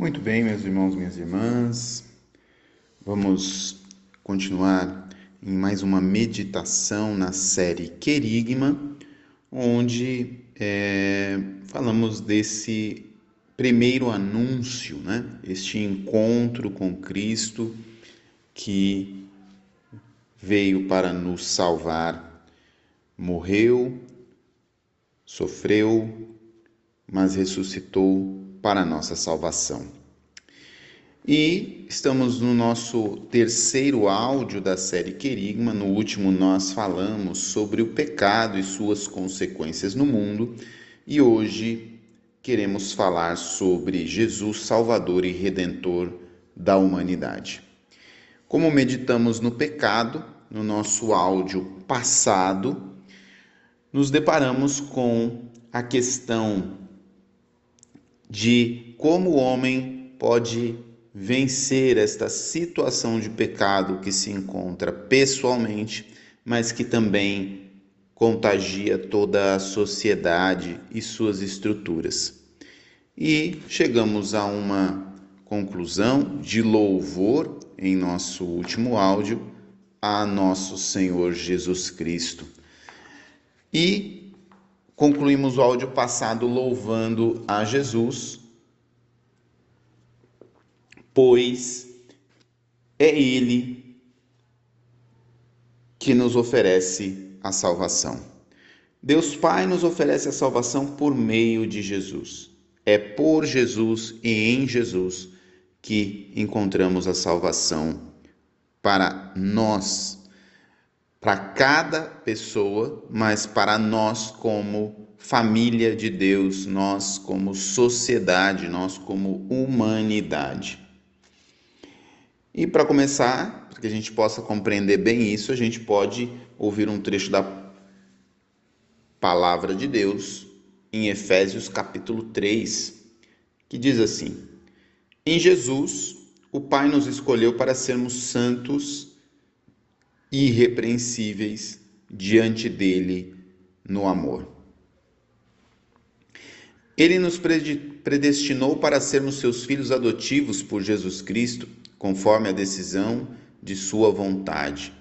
Muito bem, meus irmãos, minhas irmãs, vamos continuar em mais uma meditação na série Querigma, onde é, falamos desse primeiro anúncio, né? este encontro com Cristo que veio para nos salvar, morreu, sofreu, mas ressuscitou para a nossa salvação. E estamos no nosso terceiro áudio da série Querigma. No último, nós falamos sobre o pecado e suas consequências no mundo, e hoje queremos falar sobre Jesus, Salvador e Redentor da humanidade. Como meditamos no pecado, no nosso áudio passado, nos deparamos com a questão de como o homem pode vencer esta situação de pecado que se encontra pessoalmente, mas que também contagia toda a sociedade e suas estruturas. E chegamos a uma conclusão de louvor em nosso último áudio a nosso Senhor Jesus Cristo. E Concluímos o áudio passado louvando a Jesus, pois é Ele que nos oferece a salvação. Deus Pai nos oferece a salvação por meio de Jesus. É por Jesus e em Jesus que encontramos a salvação para nós para cada pessoa, mas para nós como família de Deus, nós como sociedade, nós como humanidade. E para começar, para que a gente possa compreender bem isso, a gente pode ouvir um trecho da palavra de Deus em Efésios capítulo 3, que diz assim: Em Jesus, o Pai nos escolheu para sermos santos irrepreensíveis diante dele no amor. Ele nos predestinou para sermos seus filhos adotivos por Jesus Cristo, conforme a decisão de Sua vontade.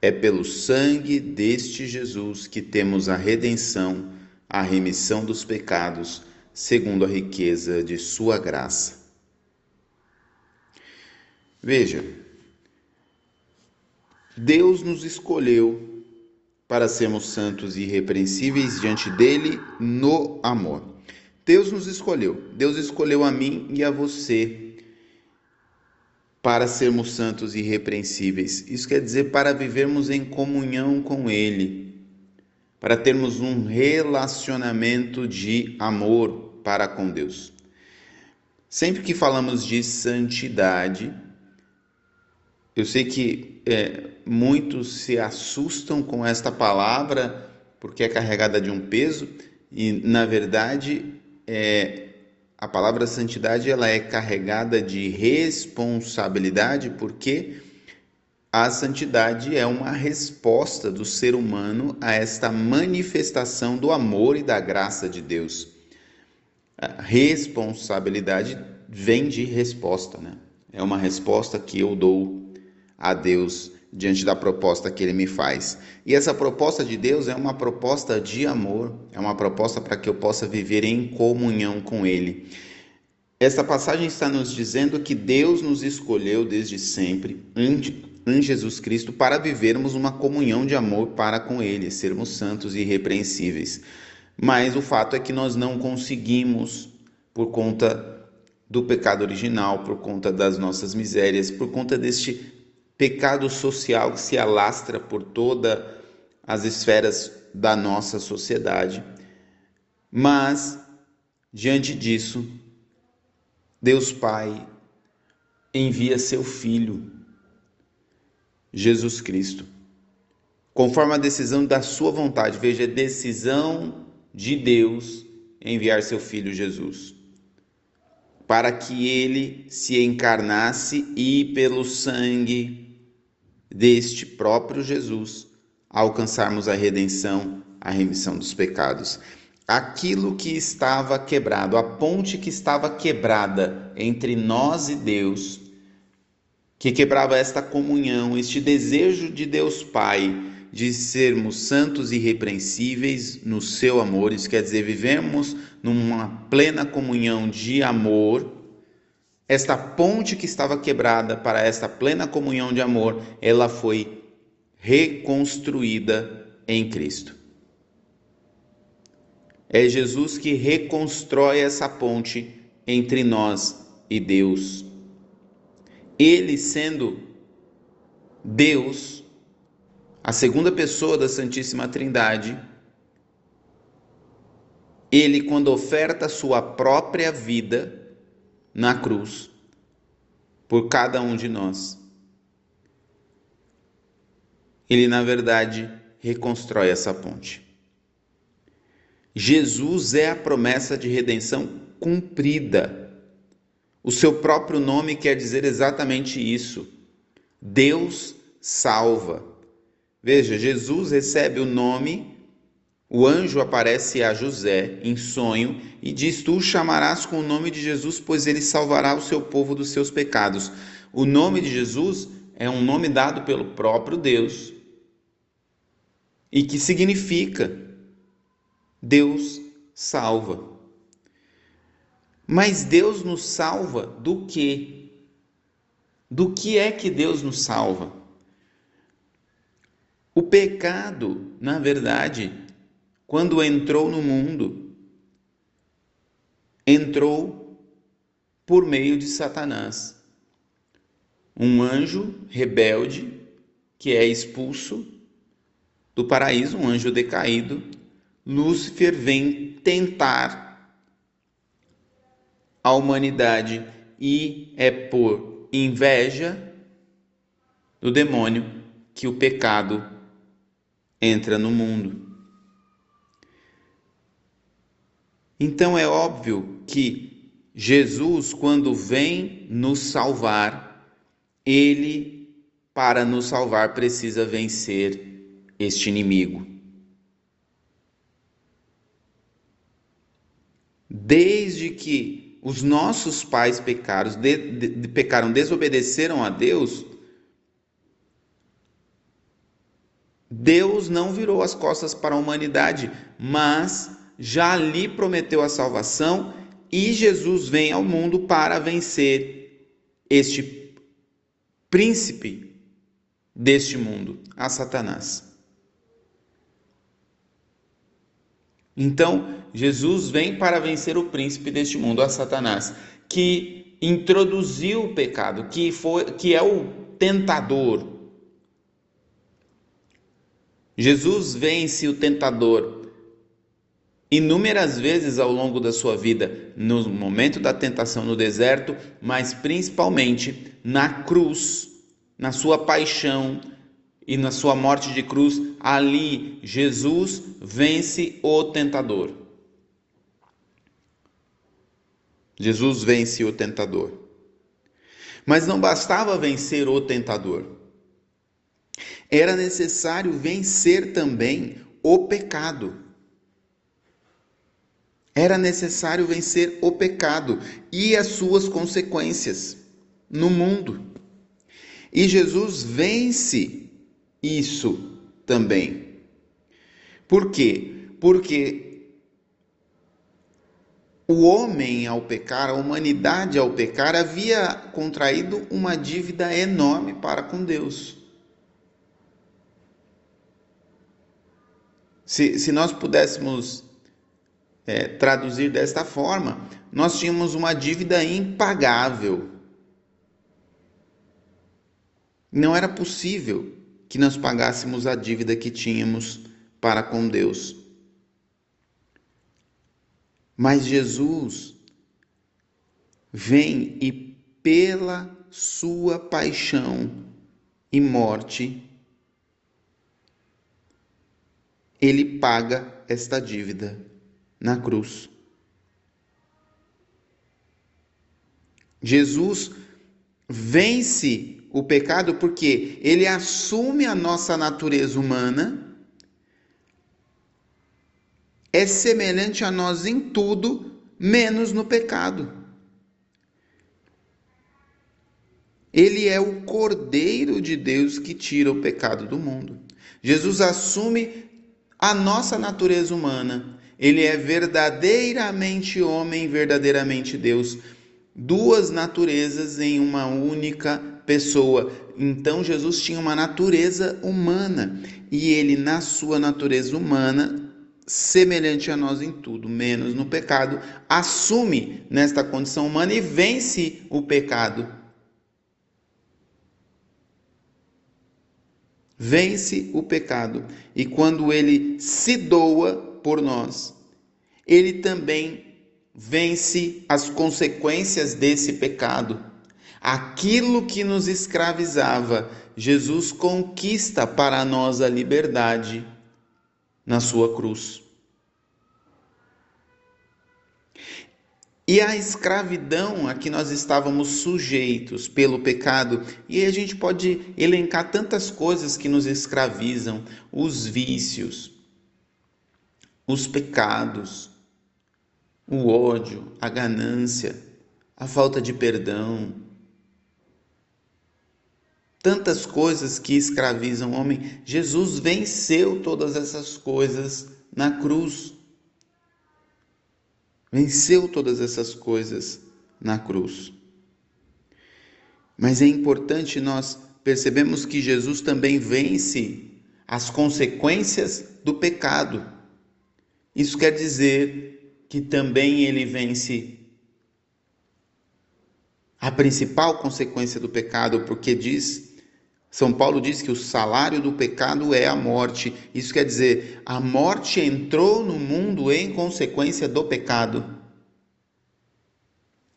É pelo sangue deste Jesus que temos a redenção, a remissão dos pecados, segundo a riqueza de Sua graça. Veja, Deus nos escolheu para sermos santos e irrepreensíveis diante dele no amor. Deus nos escolheu. Deus escolheu a mim e a você para sermos santos e irrepreensíveis. Isso quer dizer para vivermos em comunhão com ele, para termos um relacionamento de amor para com Deus. Sempre que falamos de santidade, eu sei que é, muitos se assustam com esta palavra porque é carregada de um peso e na verdade é, a palavra santidade ela é carregada de responsabilidade porque a santidade é uma resposta do ser humano a esta manifestação do amor e da graça de Deus. A responsabilidade vem de resposta, né? É uma resposta que eu dou a Deus diante da proposta que ele me faz. E essa proposta de Deus é uma proposta de amor, é uma proposta para que eu possa viver em comunhão com ele. Esta passagem está nos dizendo que Deus nos escolheu desde sempre em Jesus Cristo para vivermos uma comunhão de amor para com ele, sermos santos e irrepreensíveis. Mas o fato é que nós não conseguimos por conta do pecado original, por conta das nossas misérias, por conta deste pecado social que se alastra por todas as esferas da nossa sociedade. Mas, diante disso, Deus Pai envia seu Filho, Jesus Cristo, conforme a decisão da sua vontade. Veja, decisão de Deus enviar seu Filho Jesus, para que ele se encarnasse e, pelo sangue deste próprio Jesus alcançarmos a redenção, a remissão dos pecados. aquilo que estava quebrado, a ponte que estava quebrada entre nós e Deus, que quebrava esta comunhão, este desejo de Deus Pai de sermos santos e irrepreensíveis no seu amor, isso quer dizer, vivemos numa plena comunhão de amor. Esta ponte que estava quebrada para esta plena comunhão de amor, ela foi reconstruída em Cristo. É Jesus que reconstrói essa ponte entre nós e Deus. Ele sendo Deus, a segunda pessoa da Santíssima Trindade, ele, quando oferta sua própria vida na cruz, por cada um de nós, ele, na verdade, reconstrói essa ponte. Jesus é a promessa de redenção cumprida. O seu próprio nome quer dizer exatamente isso. Deus salva. Veja, Jesus recebe o nome, o anjo aparece a José em sonho e diz: Tu o chamarás com o nome de Jesus, pois ele salvará o seu povo dos seus pecados. O nome de Jesus é um nome dado pelo próprio Deus e que significa Deus salva. Mas Deus nos salva do quê? Do que é que Deus nos salva? O pecado, na verdade, quando entrou no mundo, entrou por meio de Satanás. Um anjo rebelde que é expulso do paraíso, um anjo decaído, Lúcifer vem tentar a humanidade e é por inveja do demônio que o pecado entra no mundo. Então é óbvio que Jesus, quando vem nos salvar, ele, para nos salvar, precisa vencer este inimigo. desde que os nossos pais pecaram, de, de, pecaram, desobedeceram a Deus, Deus não virou as costas para a humanidade, mas já lhe prometeu a salvação e Jesus vem ao mundo para vencer este príncipe deste mundo, a Satanás. Então, Jesus vem para vencer o príncipe deste mundo, a Satanás, que introduziu o pecado, que foi que é o tentador. Jesus vence o tentador inúmeras vezes ao longo da sua vida, no momento da tentação no deserto, mas principalmente na cruz, na sua paixão, e na sua morte de cruz, ali Jesus vence o tentador. Jesus vence o tentador. Mas não bastava vencer o tentador. Era necessário vencer também o pecado. Era necessário vencer o pecado e as suas consequências no mundo. E Jesus vence isso também. Por quê? Porque o homem, ao pecar, a humanidade, ao pecar, havia contraído uma dívida enorme para com Deus. Se, se nós pudéssemos é, traduzir desta forma, nós tínhamos uma dívida impagável. Não era possível que nós pagássemos a dívida que tínhamos para com Deus. Mas Jesus vem e pela sua paixão e morte, ele paga esta dívida na cruz. Jesus vence o pecado porque ele assume a nossa natureza humana é semelhante a nós em tudo, menos no pecado. Ele é o Cordeiro de Deus que tira o pecado do mundo. Jesus assume a nossa natureza humana. Ele é verdadeiramente homem, verdadeiramente Deus. Duas naturezas em uma única pessoa. Então Jesus tinha uma natureza humana e ele, na sua natureza humana, semelhante a nós em tudo, menos no pecado, assume nesta condição humana e vence o pecado vence o pecado. E quando ele se doa por nós, ele também vence as consequências desse pecado. Aquilo que nos escravizava, Jesus conquista para nós a liberdade na sua cruz. E a escravidão a que nós estávamos sujeitos pelo pecado, e a gente pode elencar tantas coisas que nos escravizam: os vícios, os pecados, o ódio, a ganância, a falta de perdão. Tantas coisas que escravizam o homem. Jesus venceu todas essas coisas na cruz venceu todas essas coisas na cruz. Mas é importante nós percebemos que Jesus também vence as consequências do pecado. Isso quer dizer que também ele vence a principal consequência do pecado, porque diz são Paulo diz que o salário do pecado é a morte. Isso quer dizer, a morte entrou no mundo em consequência do pecado.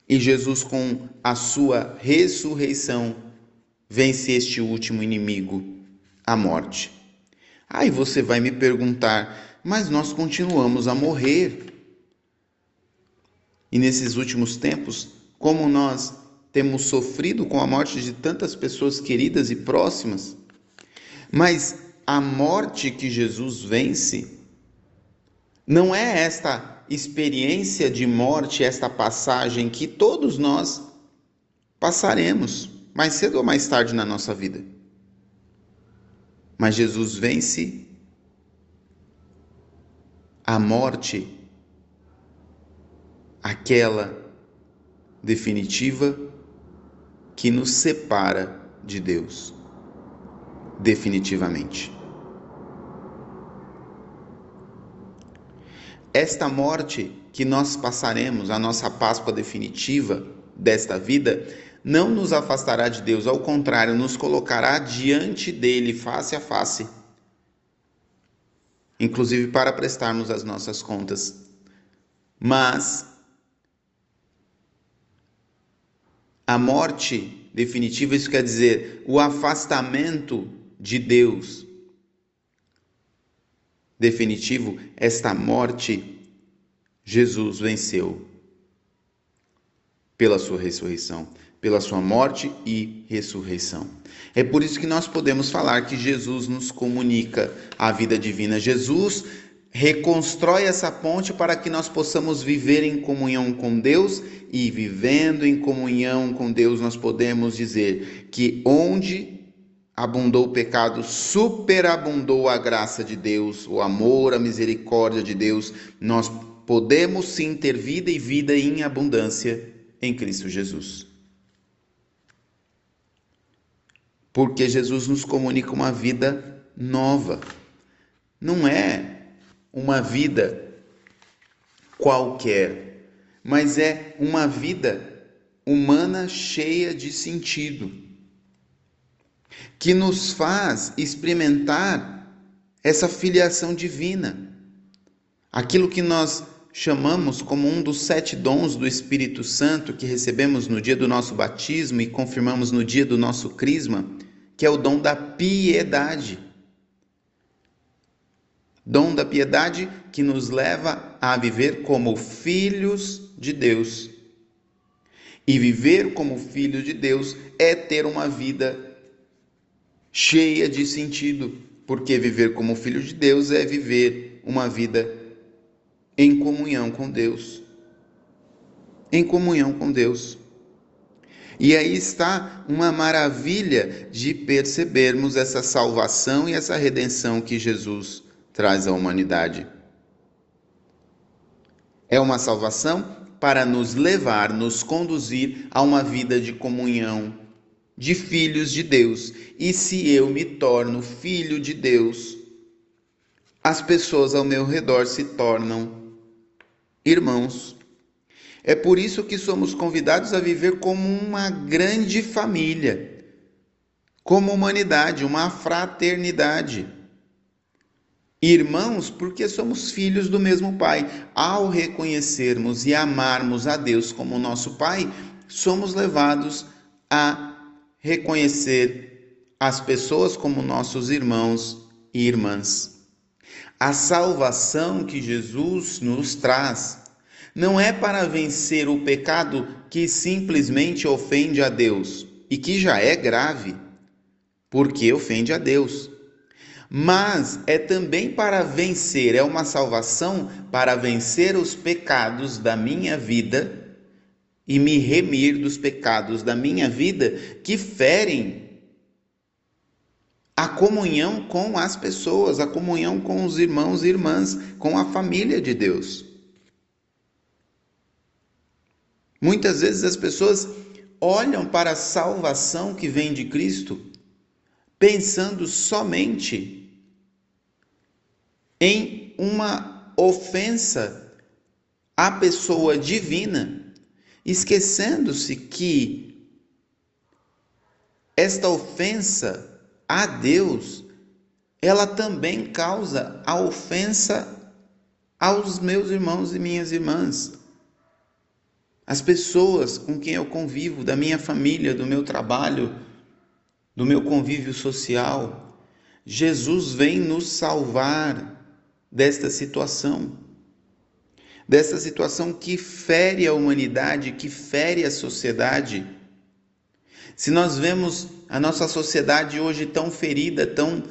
E Jesus, com a sua ressurreição, vence este último inimigo, a morte. Aí você vai me perguntar, mas nós continuamos a morrer. E nesses últimos tempos, como nós temos sofrido com a morte de tantas pessoas queridas e próximas, mas a morte que Jesus vence não é esta experiência de morte, esta passagem que todos nós passaremos mais cedo ou mais tarde na nossa vida. Mas Jesus vence a morte, aquela definitiva que nos separa de Deus, definitivamente. Esta morte que nós passaremos, a nossa Páscoa definitiva desta vida, não nos afastará de Deus, ao contrário, nos colocará diante dele, face a face, inclusive para prestarmos as nossas contas. Mas A morte definitiva, isso quer dizer o afastamento de Deus. Definitivo, esta morte Jesus venceu pela sua ressurreição, pela sua morte e ressurreição. É por isso que nós podemos falar que Jesus nos comunica a vida divina. Jesus reconstrói essa ponte para que nós possamos viver em comunhão com Deus e vivendo em comunhão com Deus nós podemos dizer que onde abundou o pecado, superabundou a graça de Deus, o amor, a misericórdia de Deus. Nós podemos sim ter vida e vida em abundância em Cristo Jesus. Porque Jesus nos comunica uma vida nova. Não é uma vida qualquer, mas é uma vida humana cheia de sentido, que nos faz experimentar essa filiação divina, aquilo que nós chamamos como um dos sete dons do Espírito Santo que recebemos no dia do nosso batismo e confirmamos no dia do nosso crisma, que é o dom da piedade dom da piedade que nos leva a viver como filhos de Deus. E viver como filho de Deus é ter uma vida cheia de sentido, porque viver como filho de Deus é viver uma vida em comunhão com Deus. Em comunhão com Deus. E aí está uma maravilha de percebermos essa salvação e essa redenção que Jesus traz à humanidade. É uma salvação para nos levar, nos conduzir a uma vida de comunhão, de filhos de Deus. E se eu me torno filho de Deus, as pessoas ao meu redor se tornam irmãos. É por isso que somos convidados a viver como uma grande família, como humanidade, uma fraternidade. Irmãos, porque somos filhos do mesmo Pai. Ao reconhecermos e amarmos a Deus como nosso Pai, somos levados a reconhecer as pessoas como nossos irmãos e irmãs. A salvação que Jesus nos traz não é para vencer o pecado que simplesmente ofende a Deus e que já é grave, porque ofende a Deus. Mas é também para vencer, é uma salvação para vencer os pecados da minha vida e me remir dos pecados da minha vida que ferem a comunhão com as pessoas, a comunhão com os irmãos e irmãs, com a família de Deus. Muitas vezes as pessoas olham para a salvação que vem de Cristo pensando somente em uma ofensa à pessoa divina, esquecendo-se que esta ofensa a Deus, ela também causa a ofensa aos meus irmãos e minhas irmãs as pessoas com quem eu convivo, da minha família, do meu trabalho, do meu convívio social. Jesus vem nos salvar desta situação, desta situação que fere a humanidade, que fere a sociedade. Se nós vemos a nossa sociedade hoje tão ferida, tão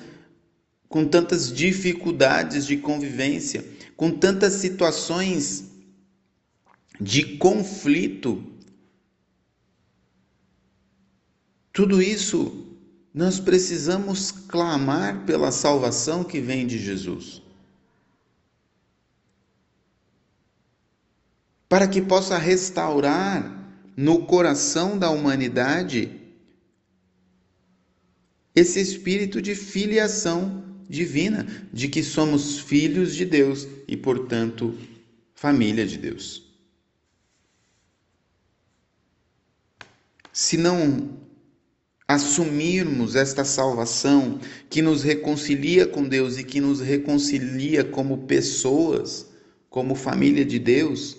com tantas dificuldades de convivência, com tantas situações de conflito. Tudo isso nós precisamos clamar pela salvação que vem de Jesus. Para que possa restaurar no coração da humanidade esse espírito de filiação divina, de que somos filhos de Deus e, portanto, família de Deus. Se não assumirmos esta salvação que nos reconcilia com Deus e que nos reconcilia como pessoas, como família de Deus,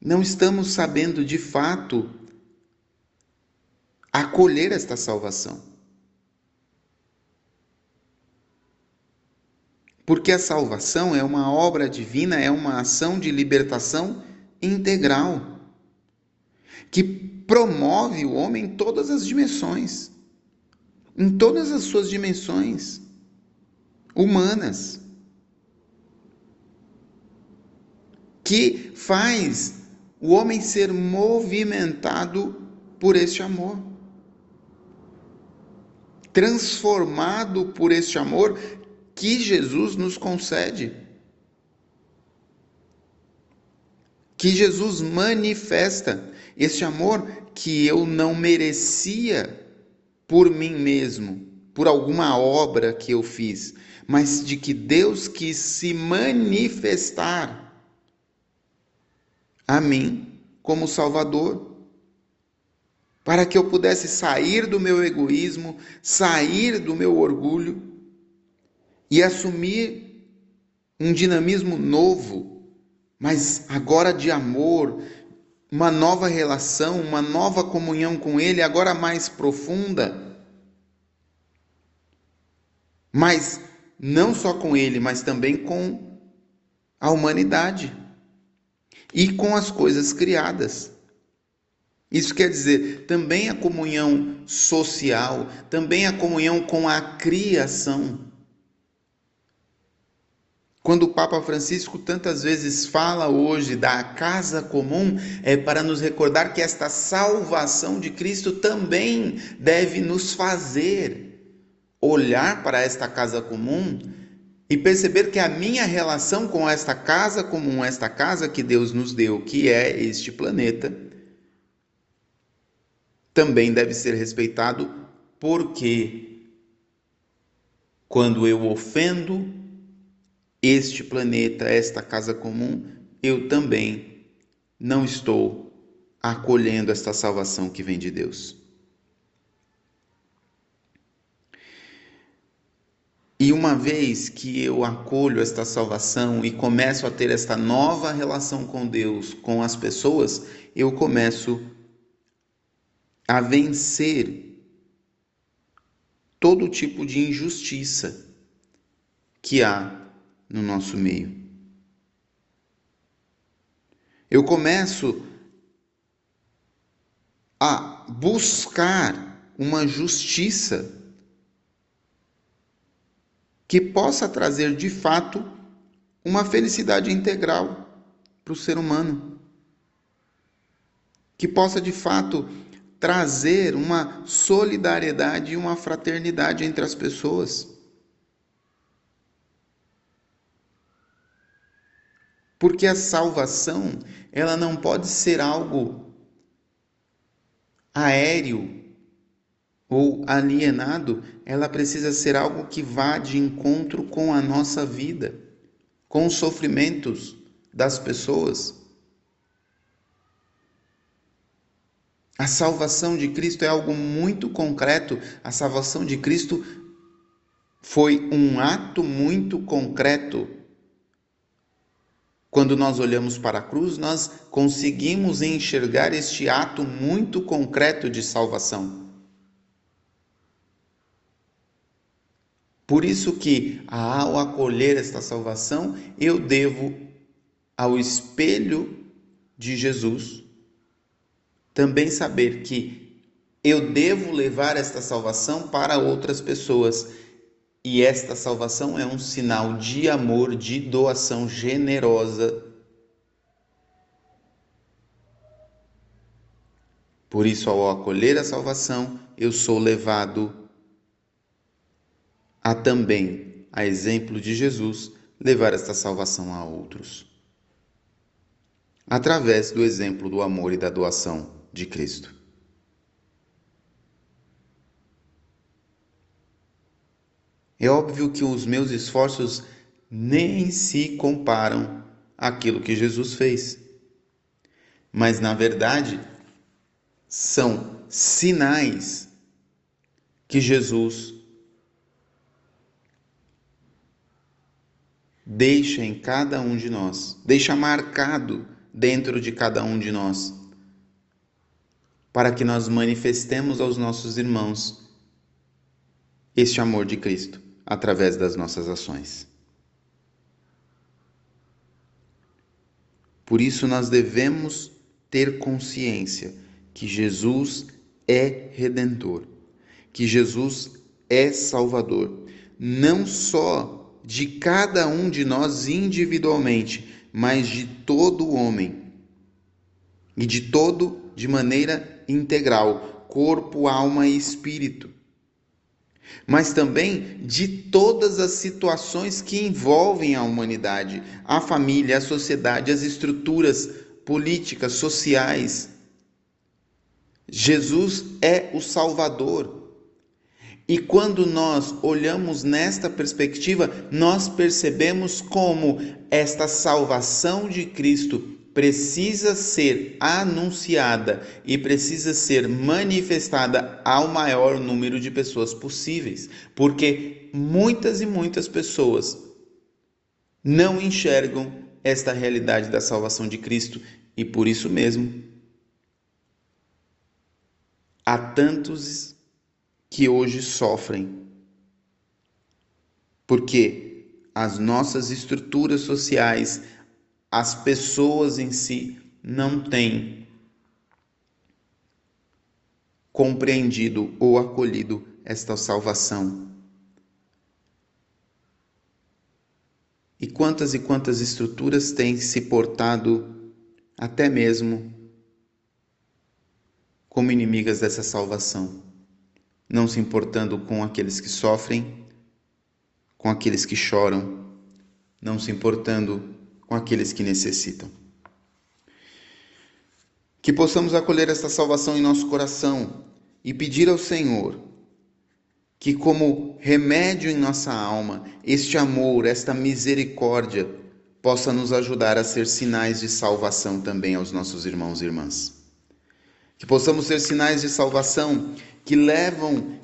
não estamos sabendo de fato acolher esta salvação. Porque a salvação é uma obra divina, é uma ação de libertação integral que promove o homem em todas as dimensões, em todas as suas dimensões humanas, que faz o homem ser movimentado por este amor, transformado por este amor que Jesus nos concede. Que Jesus manifesta este amor que eu não merecia por mim mesmo, por alguma obra que eu fiz, mas de que Deus quis se manifestar a mim como Salvador, para que eu pudesse sair do meu egoísmo, sair do meu orgulho e assumir um dinamismo novo, mas agora de amor, uma nova relação, uma nova comunhão com Ele, agora mais profunda. Mas não só com Ele, mas também com a humanidade e com as coisas criadas. Isso quer dizer também a comunhão social, também a comunhão com a criação. Quando o Papa Francisco tantas vezes fala hoje da casa comum, é para nos recordar que esta salvação de Cristo também deve nos fazer olhar para esta casa comum e perceber que a minha relação com esta casa comum, esta casa que Deus nos deu, que é este planeta, também deve ser respeitado, porque quando eu ofendo este planeta, esta casa comum, eu também não estou acolhendo esta salvação que vem de Deus. E uma vez que eu acolho esta salvação e começo a ter esta nova relação com Deus, com as pessoas, eu começo a vencer todo tipo de injustiça que há no nosso meio. Eu começo a buscar uma justiça que possa trazer de fato uma felicidade integral para o ser humano. Que possa de fato trazer uma solidariedade e uma fraternidade entre as pessoas. Porque a salvação, ela não pode ser algo aéreo ou alienado, ela precisa ser algo que vá de encontro com a nossa vida, com os sofrimentos das pessoas. A salvação de Cristo é algo muito concreto. A salvação de Cristo foi um ato muito concreto quando nós olhamos para a cruz, nós conseguimos enxergar este ato muito concreto de salvação. Por isso que ao acolher esta salvação, eu devo ao espelho de Jesus também saber que eu devo levar esta salvação para outras pessoas e esta salvação é um sinal de amor, de doação generosa. Por isso, ao acolher a salvação, eu sou levado a também, a exemplo de Jesus, levar esta salvação a outros. Através do exemplo do amor e da doação de Cristo. É óbvio que os meus esforços nem se comparam àquilo que Jesus fez. Mas, na verdade, são sinais que Jesus deixa em cada um de nós, deixa marcado dentro de cada um de nós, para que nós manifestemos aos nossos irmãos este amor de Cristo através das nossas ações. Por isso, nós devemos ter consciência que Jesus é redentor, que Jesus é salvador, não só de cada um de nós individualmente, mas de todo homem e de todo de maneira integral, corpo, alma e espírito mas também de todas as situações que envolvem a humanidade, a família, a sociedade, as estruturas políticas, sociais. Jesus é o Salvador. E quando nós olhamos nesta perspectiva, nós percebemos como esta salvação de Cristo precisa ser anunciada e precisa ser manifestada ao maior número de pessoas possíveis, porque muitas e muitas pessoas não enxergam esta realidade da salvação de Cristo e por isso mesmo há tantos que hoje sofrem. Porque as nossas estruturas sociais as pessoas em si não têm compreendido ou acolhido esta salvação. E quantas e quantas estruturas têm se portado até mesmo como inimigas dessa salvação, não se importando com aqueles que sofrem, com aqueles que choram, não se importando com aqueles que necessitam. Que possamos acolher esta salvação em nosso coração e pedir ao Senhor que, como remédio em nossa alma, este amor, esta misericórdia, possa nos ajudar a ser sinais de salvação também aos nossos irmãos e irmãs. Que possamos ser sinais de salvação que levam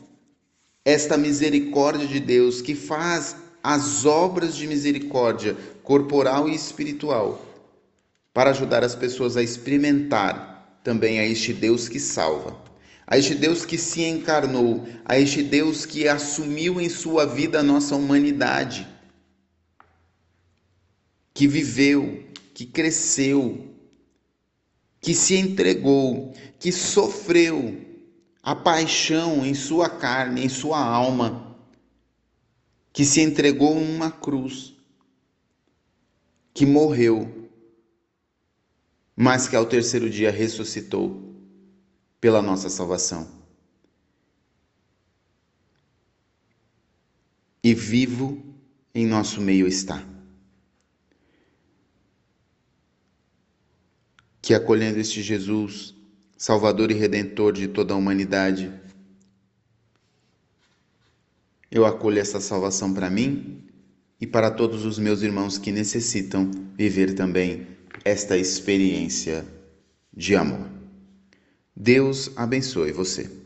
esta misericórdia de Deus, que faz as obras de misericórdia corporal e espiritual, para ajudar as pessoas a experimentar também a este Deus que salva, a este Deus que se encarnou, a este Deus que assumiu em sua vida a nossa humanidade, que viveu, que cresceu, que se entregou, que sofreu a paixão em sua carne, em sua alma, que se entregou numa cruz, que morreu, mas que ao terceiro dia ressuscitou pela nossa salvação. E vivo em nosso meio está. que acolhendo este Jesus, Salvador e Redentor de toda a humanidade, eu acolho essa salvação para mim e para todos os meus irmãos que necessitam viver também esta experiência de amor. Deus abençoe você.